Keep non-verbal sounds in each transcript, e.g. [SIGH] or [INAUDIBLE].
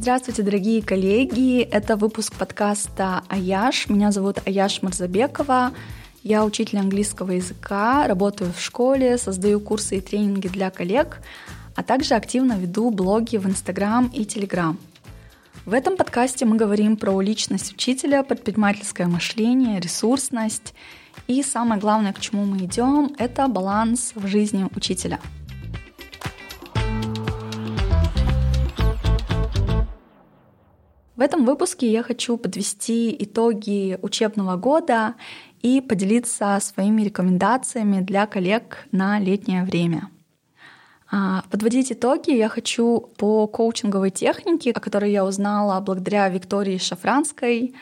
Здравствуйте, дорогие коллеги! Это выпуск подкаста «Аяш». Меня зовут Аяш Марзабекова. Я учитель английского языка, работаю в школе, создаю курсы и тренинги для коллег, а также активно веду блоги в Инстаграм и Телеграм. В этом подкасте мы говорим про личность учителя, предпринимательское мышление, ресурсность и самое главное, к чему мы идем, это баланс в жизни учителя – В этом выпуске я хочу подвести итоги учебного года и поделиться своими рекомендациями для коллег на летнее время. А, подводить итоги я хочу по коучинговой технике, о которой я узнала благодаря Виктории Шафранской.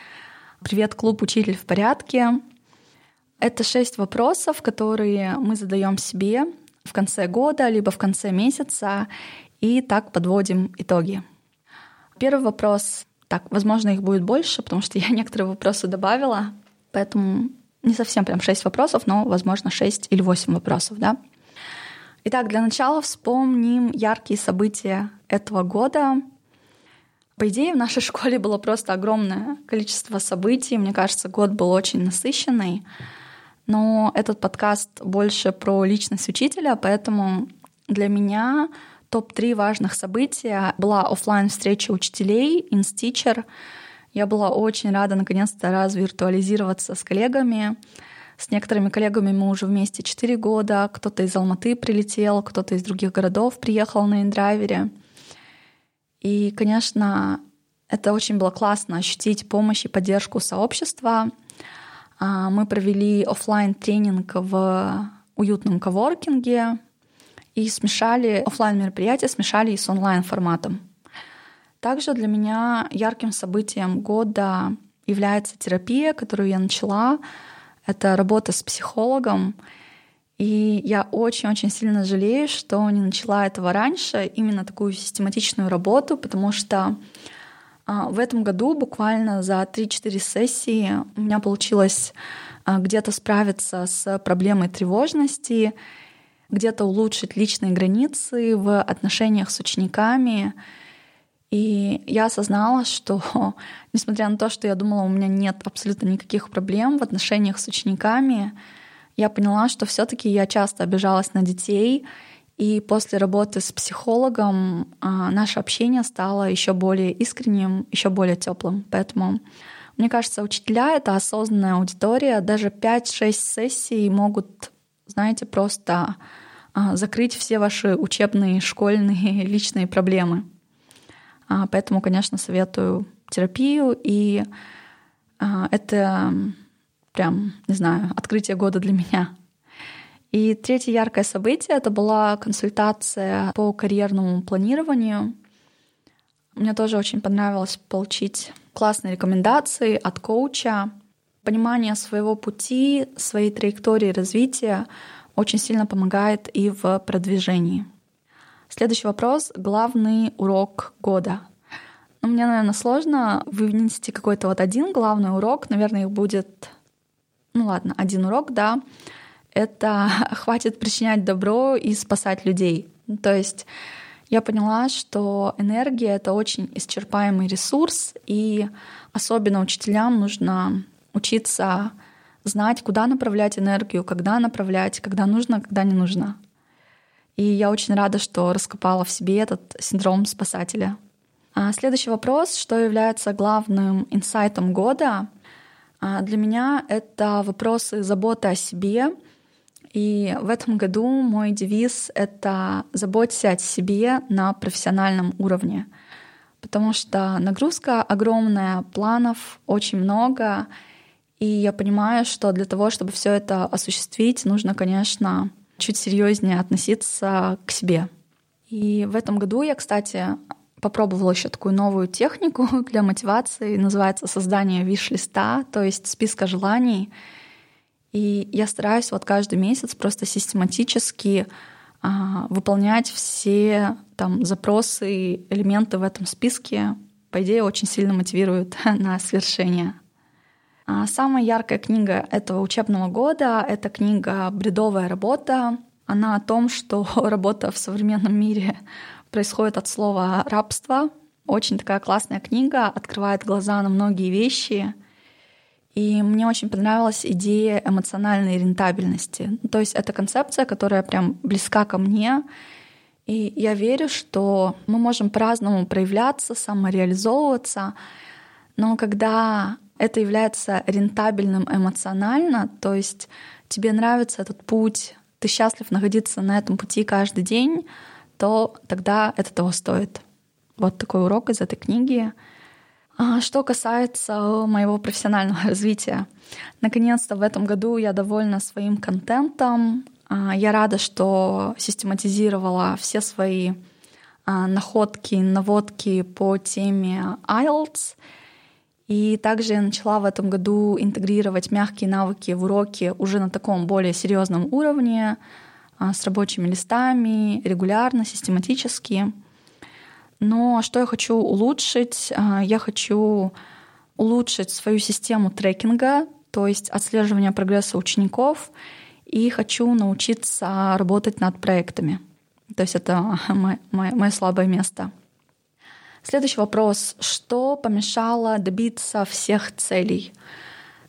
Привет, клуб «Учитель в порядке». Это шесть вопросов, которые мы задаем себе в конце года, либо в конце месяца, и так подводим итоги. Первый вопрос так, возможно, их будет больше, потому что [LAUGHS] я некоторые вопросы добавила, поэтому не совсем прям 6 вопросов, но, возможно, 6 или 8 вопросов, да. Итак, для начала вспомним яркие события этого года. По идее, в нашей [LAUGHS] школе было просто огромное количество событий. Мне кажется, год был очень насыщенный. Но этот подкаст больше про личность учителя, поэтому для меня топ-3 важных события была офлайн встреча учителей, InSteacher. Я была очень рада наконец-то развиртуализироваться с коллегами. С некоторыми коллегами мы уже вместе 4 года. Кто-то из Алматы прилетел, кто-то из других городов приехал на индрайвере. И, конечно, это очень было классно ощутить помощь и поддержку сообщества. А, мы провели офлайн тренинг в уютном коворкинге и смешали офлайн мероприятия, смешали и с онлайн форматом. Также для меня ярким событием года является терапия, которую я начала. Это работа с психологом. И я очень-очень сильно жалею, что не начала этого раньше, именно такую систематичную работу, потому что а, в этом году буквально за 3-4 сессии у меня получилось а, где-то справиться с проблемой тревожности где-то улучшить личные границы в отношениях с учениками. И я осознала, что, [LAUGHS] несмотря на то, что я думала, у меня нет абсолютно никаких проблем в отношениях с учениками, я поняла, что все-таки я часто обижалась на детей, и после работы с психологом а, наше общение стало еще более искренним, еще более теплым. Поэтому мне кажется, учителя — это осознанная аудитория. Даже 5-6 сессий могут знаете, просто а, закрыть все ваши учебные, школьные, [LAUGHS] личные проблемы. А, поэтому, конечно, советую терапию, и а, это прям, не знаю, открытие года для [LAUGHS] меня. И третье яркое событие — это была консультация по карьерному планированию. Мне тоже очень понравилось получить классные рекомендации от коуча, понимание своего пути, своей траектории развития очень сильно помогает и в продвижении. Следующий вопрос — главный урок года. Ну, мне, наверное, сложно вынести какой-то вот один главный урок. Наверное, их будет, ну ладно, один урок, да. Это [LAUGHS] хватит причинять добро и спасать людей. То есть я поняла, что энергия — это очень исчерпаемый ресурс, и особенно учителям нужно учиться знать, куда направлять энергию, когда направлять, когда нужно, когда не нужно. И я очень рада, что раскопала в себе этот синдром спасателя. А следующий вопрос, что является главным инсайтом года? А для меня это вопросы заботы о себе. И в этом году мой девиз — это «заботься о себе на профессиональном уровне», потому что нагрузка огромная, планов очень много — и я понимаю, что для того, чтобы все это осуществить, нужно, конечно, чуть серьезнее относиться к себе. И в этом году я, кстати, попробовала еще такую новую технику [LAUGHS] для мотивации, называется создание виш-листа, то есть списка желаний. И я стараюсь вот каждый месяц просто систематически а, выполнять все там запросы, элементы в этом списке. По идее, очень сильно мотивирует [LAUGHS] на свершение. А самая яркая книга этого учебного года — это книга «Бредовая работа». Она о том, что [LAUGHS] работа в современном мире происходит от слова «рабство». Очень такая классная книга, открывает глаза на многие вещи. И мне очень понравилась идея эмоциональной рентабельности. То есть это концепция, которая прям близка ко мне. И я верю, что мы можем по-разному проявляться, самореализовываться, но когда это является рентабельным эмоционально, то есть тебе нравится этот путь, ты счастлив находиться на этом пути каждый день, то тогда это того стоит. Вот такой урок из этой книги. А что касается моего профессионального [LAUGHS] развития, наконец-то в этом году я довольна своим контентом. А, я рада, что систематизировала все свои а, находки, наводки по теме IELTS — и также я начала в этом году интегрировать мягкие навыки в уроки уже на таком более серьезном уровне, а, с рабочими листами, регулярно, систематически. Но что я хочу улучшить? А, я хочу улучшить свою систему трекинга, то есть отслеживания прогресса учеников, и хочу научиться работать над проектами. То есть это [LAUGHS] мое, мое слабое место — Следующий вопрос. Что помешало добиться всех целей?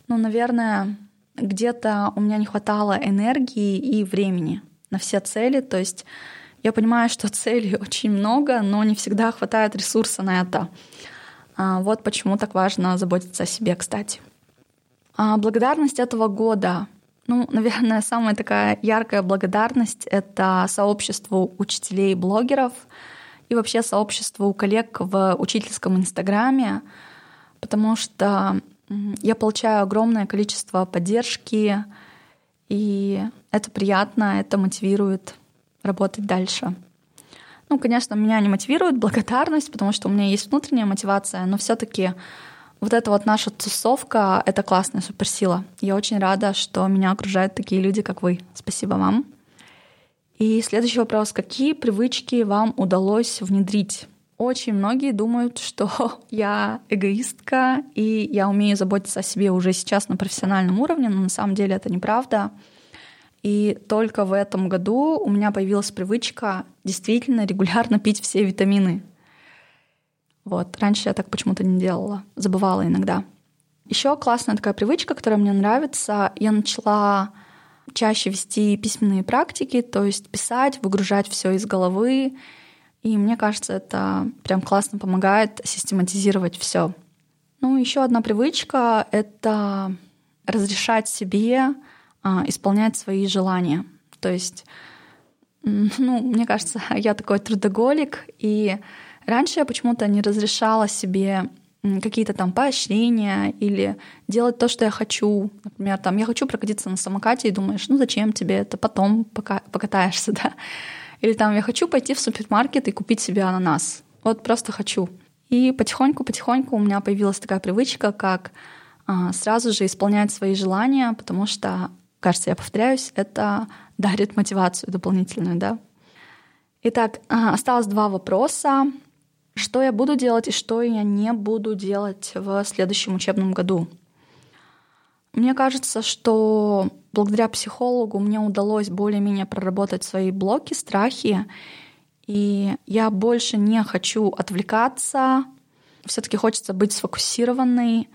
Ну, наверное, где-то у меня не хватало энергии и времени на все цели. То есть я понимаю, что [LAUGHS] целей очень много, но не всегда хватает ресурса на это. А, вот почему так важно заботиться о себе, кстати. А благодарность этого года. Ну, [LAUGHS] наверное, самая такая яркая благодарность — это сообществу учителей-блогеров — и вообще сообщество у коллег в учительском инстаграме, потому что я получаю огромное количество поддержки, и это приятно, это мотивирует работать дальше. Ну, конечно, меня не мотивирует благодарность, потому что у меня есть внутренняя мотивация, но все-таки вот эта вот наша тусовка — это классная суперсила. Я очень рада, что меня окружают такие люди, как вы. Спасибо вам. И следующий вопрос. Какие привычки вам удалось внедрить? Очень многие думают, [LAUGHS] что я эгоистка, и я умею заботиться о себе уже сейчас на профессиональном уровне, но на самом деле это неправда. И только в этом году у меня появилась привычка действительно регулярно [LAUGHS] пить все витамины. Вот. Раньше я так почему-то не делала, забывала иногда. Еще классная такая привычка, которая мне нравится. Я начала чаще вести письменные практики, то есть писать, выгружать все из головы. И мне кажется, это прям классно помогает систематизировать все. Ну, еще одна привычка — это разрешать себе а, исполнять свои желания. То есть, [LAUGHS] ну, мне кажется, [LAUGHS] я такой трудоголик, и раньше я почему-то не разрешала себе какие-то там поощрения или делать то, что я хочу. Например, там я хочу прокатиться на самокате и думаешь, ну зачем тебе это, потом пока покатаешься, [LAUGHS] да. Или там я хочу пойти в супермаркет и купить себе ананас. Вот просто хочу. И потихоньку-потихоньку у меня появилась такая привычка, как а, сразу же исполнять свои желания, потому что, кажется, я повторяюсь, это дарит мотивацию дополнительную, да. Итак, а, осталось два вопроса что я буду делать и что я не буду делать в следующем учебном году. Мне кажется, что благодаря психологу мне удалось более-менее проработать свои блоки, страхи, и я больше не хочу отвлекаться, все-таки хочется быть сфокусированной.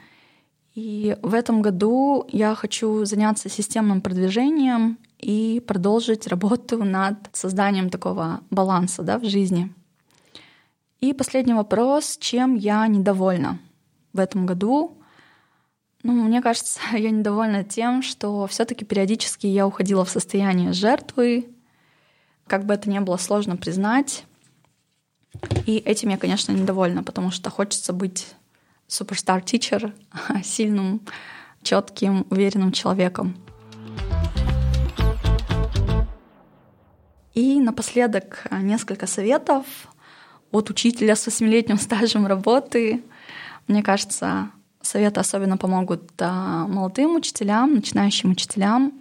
И в этом году я хочу заняться системным продвижением и продолжить работу над созданием такого баланса да, в жизни. И последний вопрос, чем я недовольна в этом году? Ну, мне кажется, [LAUGHS] я недовольна тем, что все-таки периодически я уходила в состояние жертвы, как бы это ни было сложно признать. И этим я, конечно, недовольна, потому что хочется быть суперстар тичер, [LAUGHS] сильным, четким, уверенным человеком. И напоследок несколько советов от учителя с восьмилетним стажем работы. Мне кажется, советы особенно помогут молодым учителям, начинающим учителям.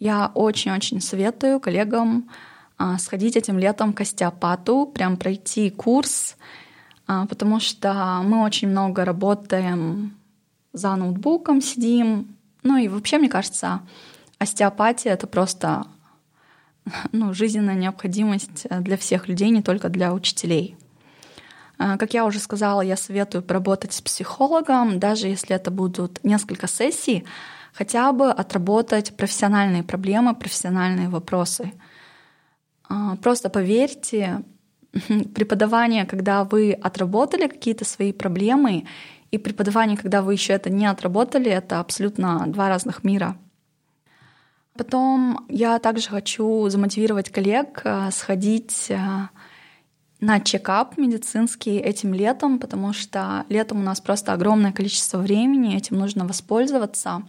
Я очень-очень советую коллегам а, сходить этим летом к остеопату, прям пройти курс, а, потому что мы очень много работаем за ноутбуком, сидим. Ну и вообще, мне кажется, остеопатия — это просто [LAUGHS] ну, жизненная необходимость э, для всех людей, не только для учителей. А, как я уже сказала, я советую поработать с психологом, даже если это будут несколько сессий, хотя бы отработать профессиональные проблемы, профессиональные вопросы. А, просто поверьте, [LAUGHS] преподавание, когда вы отработали какие-то свои проблемы, и преподавание, когда вы еще это не отработали, это абсолютно два разных мира. Потом я также хочу замотивировать коллег а, сходить на чекап медицинский этим летом, потому что летом у нас просто огромное количество времени, этим нужно воспользоваться.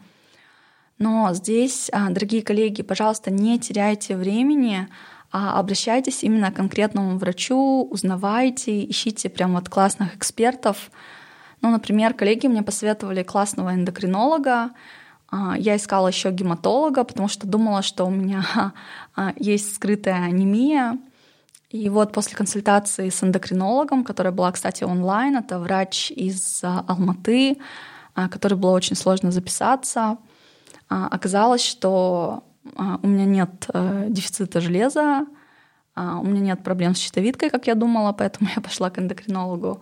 Но здесь, а, дорогие коллеги, пожалуйста, не теряйте времени, а обращайтесь именно к конкретному врачу, узнавайте, ищите прям вот классных экспертов. Ну, например, коллеги мне посоветовали классного эндокринолога, я искала еще гематолога, потому что думала, что у меня [LAUGHS] а, есть скрытая анемия. И вот после консультации с эндокринологом, которая была, кстати, онлайн, это врач из а, Алматы, а, который было очень сложно записаться, а, оказалось, что у меня нет э, дефицита железа, у меня нет проблем с щитовидкой, как я думала, поэтому [LAUGHS] я пошла к эндокринологу.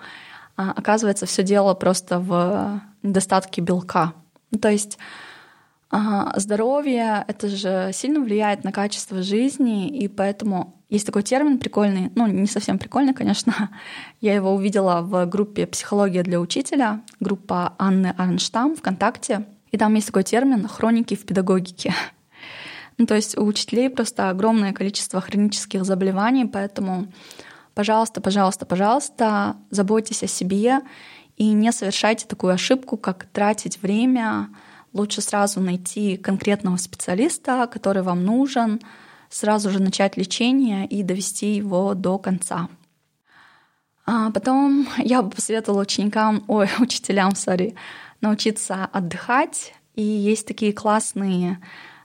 Оказывается, все дело просто в недостатке белка. Ну, то есть здоровье — это же сильно влияет на качество жизни, и поэтому есть такой термин прикольный, ну, не совсем прикольный, конечно. [LAUGHS] Я его увидела в группе «Психология для учителя», группа Анны Арнштам ВКонтакте. И там есть такой термин «хроники в педагогике». [LAUGHS] Ну, то есть у учителей просто огромное количество хронических заболеваний, поэтому, пожалуйста, пожалуйста, пожалуйста, заботьтесь о себе и не совершайте такую ошибку, как тратить время. Лучше сразу найти конкретного специалиста, который вам нужен, сразу же начать лечение и довести его до конца. А потом я бы посоветовала ученикам, ой, [LAUGHS] учителям, сори, научиться отдыхать. И есть такие классные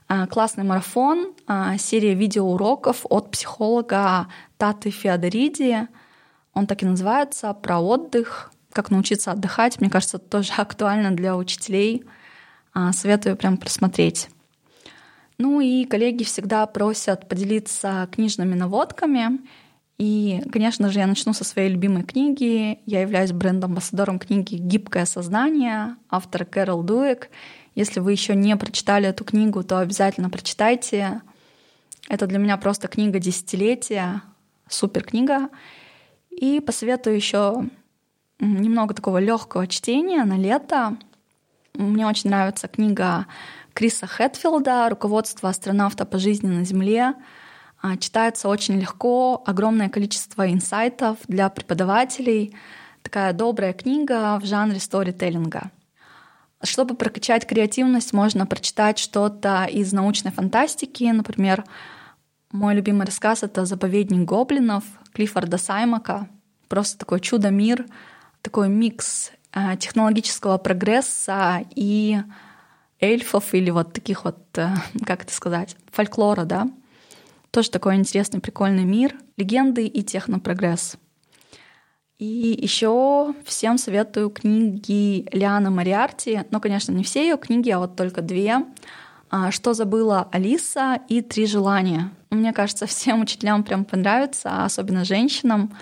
а, классный марафон, а, серия видеоуроков от психолога Таты Феодориди. Он так и называется «Про отдых», как научиться отдыхать. Мне кажется, это тоже [LAUGHS] актуально для учителей. А, советую прям просмотреть. Ну и коллеги всегда просят поделиться книжными наводками. И, конечно же, я начну со своей любимой книги. Я являюсь бренд-амбассадором книги «Гибкое сознание» автора Кэрол Дуэк. Если вы еще не прочитали эту книгу, то обязательно прочитайте. Это для меня просто книга десятилетия, супер книга. И посоветую еще немного такого легкого чтения на лето. Мне очень нравится книга Криса Хэтфилда «Руководство астронавта по жизни на Земле». А, читается очень легко, огромное количество инсайтов для преподавателей. Такая добрая книга в жанре сторителлинга. Чтобы прокачать креативность, можно прочитать что-то из научной фантастики. Например, мой любимый рассказ — это «Заповедник гоблинов» Клиффорда Саймака. Просто такой чудо-мир, такой микс технологического прогресса и эльфов или вот таких вот, э, как это сказать, фольклора, да. Тоже такой интересный, прикольный мир, легенды и технопрогресс. И еще всем советую книги Лианы Мариарти, но, конечно, не все ее книги, а вот только две. А, «Что забыла Алиса» и «Три желания». Мне кажется, всем учителям прям понравится, особенно женщинам.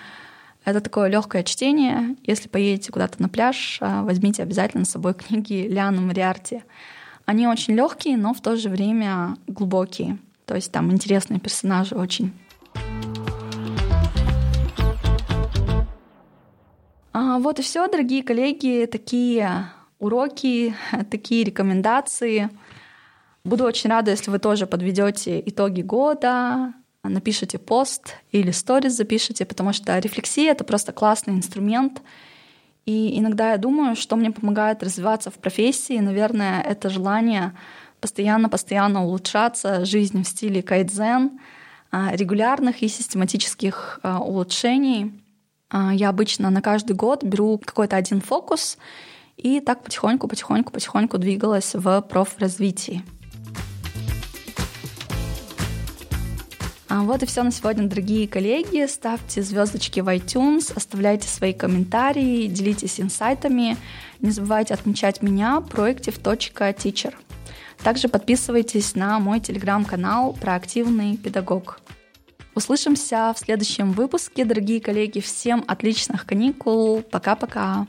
Это такое легкое чтение. Если поедете куда-то на пляж, а, возьмите обязательно с собой книги Лианы Мариарти. Они очень легкие, но в то же время глубокие. То есть там интересные персонажи очень. А вот и все, дорогие коллеги, такие уроки, [LAUGHS] такие рекомендации. Буду очень рада, если вы тоже подведете итоги года, напишите пост или сторис запишите, потому что рефлексия — это просто классный инструмент — и иногда я думаю, что мне помогает развиваться в профессии, наверное, это желание постоянно-постоянно улучшаться, жизнь в стиле кайдзен, а, регулярных и систематических а, улучшений. А, я обычно на каждый год беру какой-то один фокус и так потихоньку, потихоньку, потихоньку двигалась в профразвитии. Вот и все на сегодня, дорогие коллеги. Ставьте звездочки в iTunes, оставляйте свои комментарии, делитесь инсайтами. Не забывайте отмечать меня проектив.teacher. Также подписывайтесь на мой телеграм-канал «Проактивный педагог». Услышимся в следующем выпуске, дорогие коллеги. Всем отличных каникул. Пока-пока.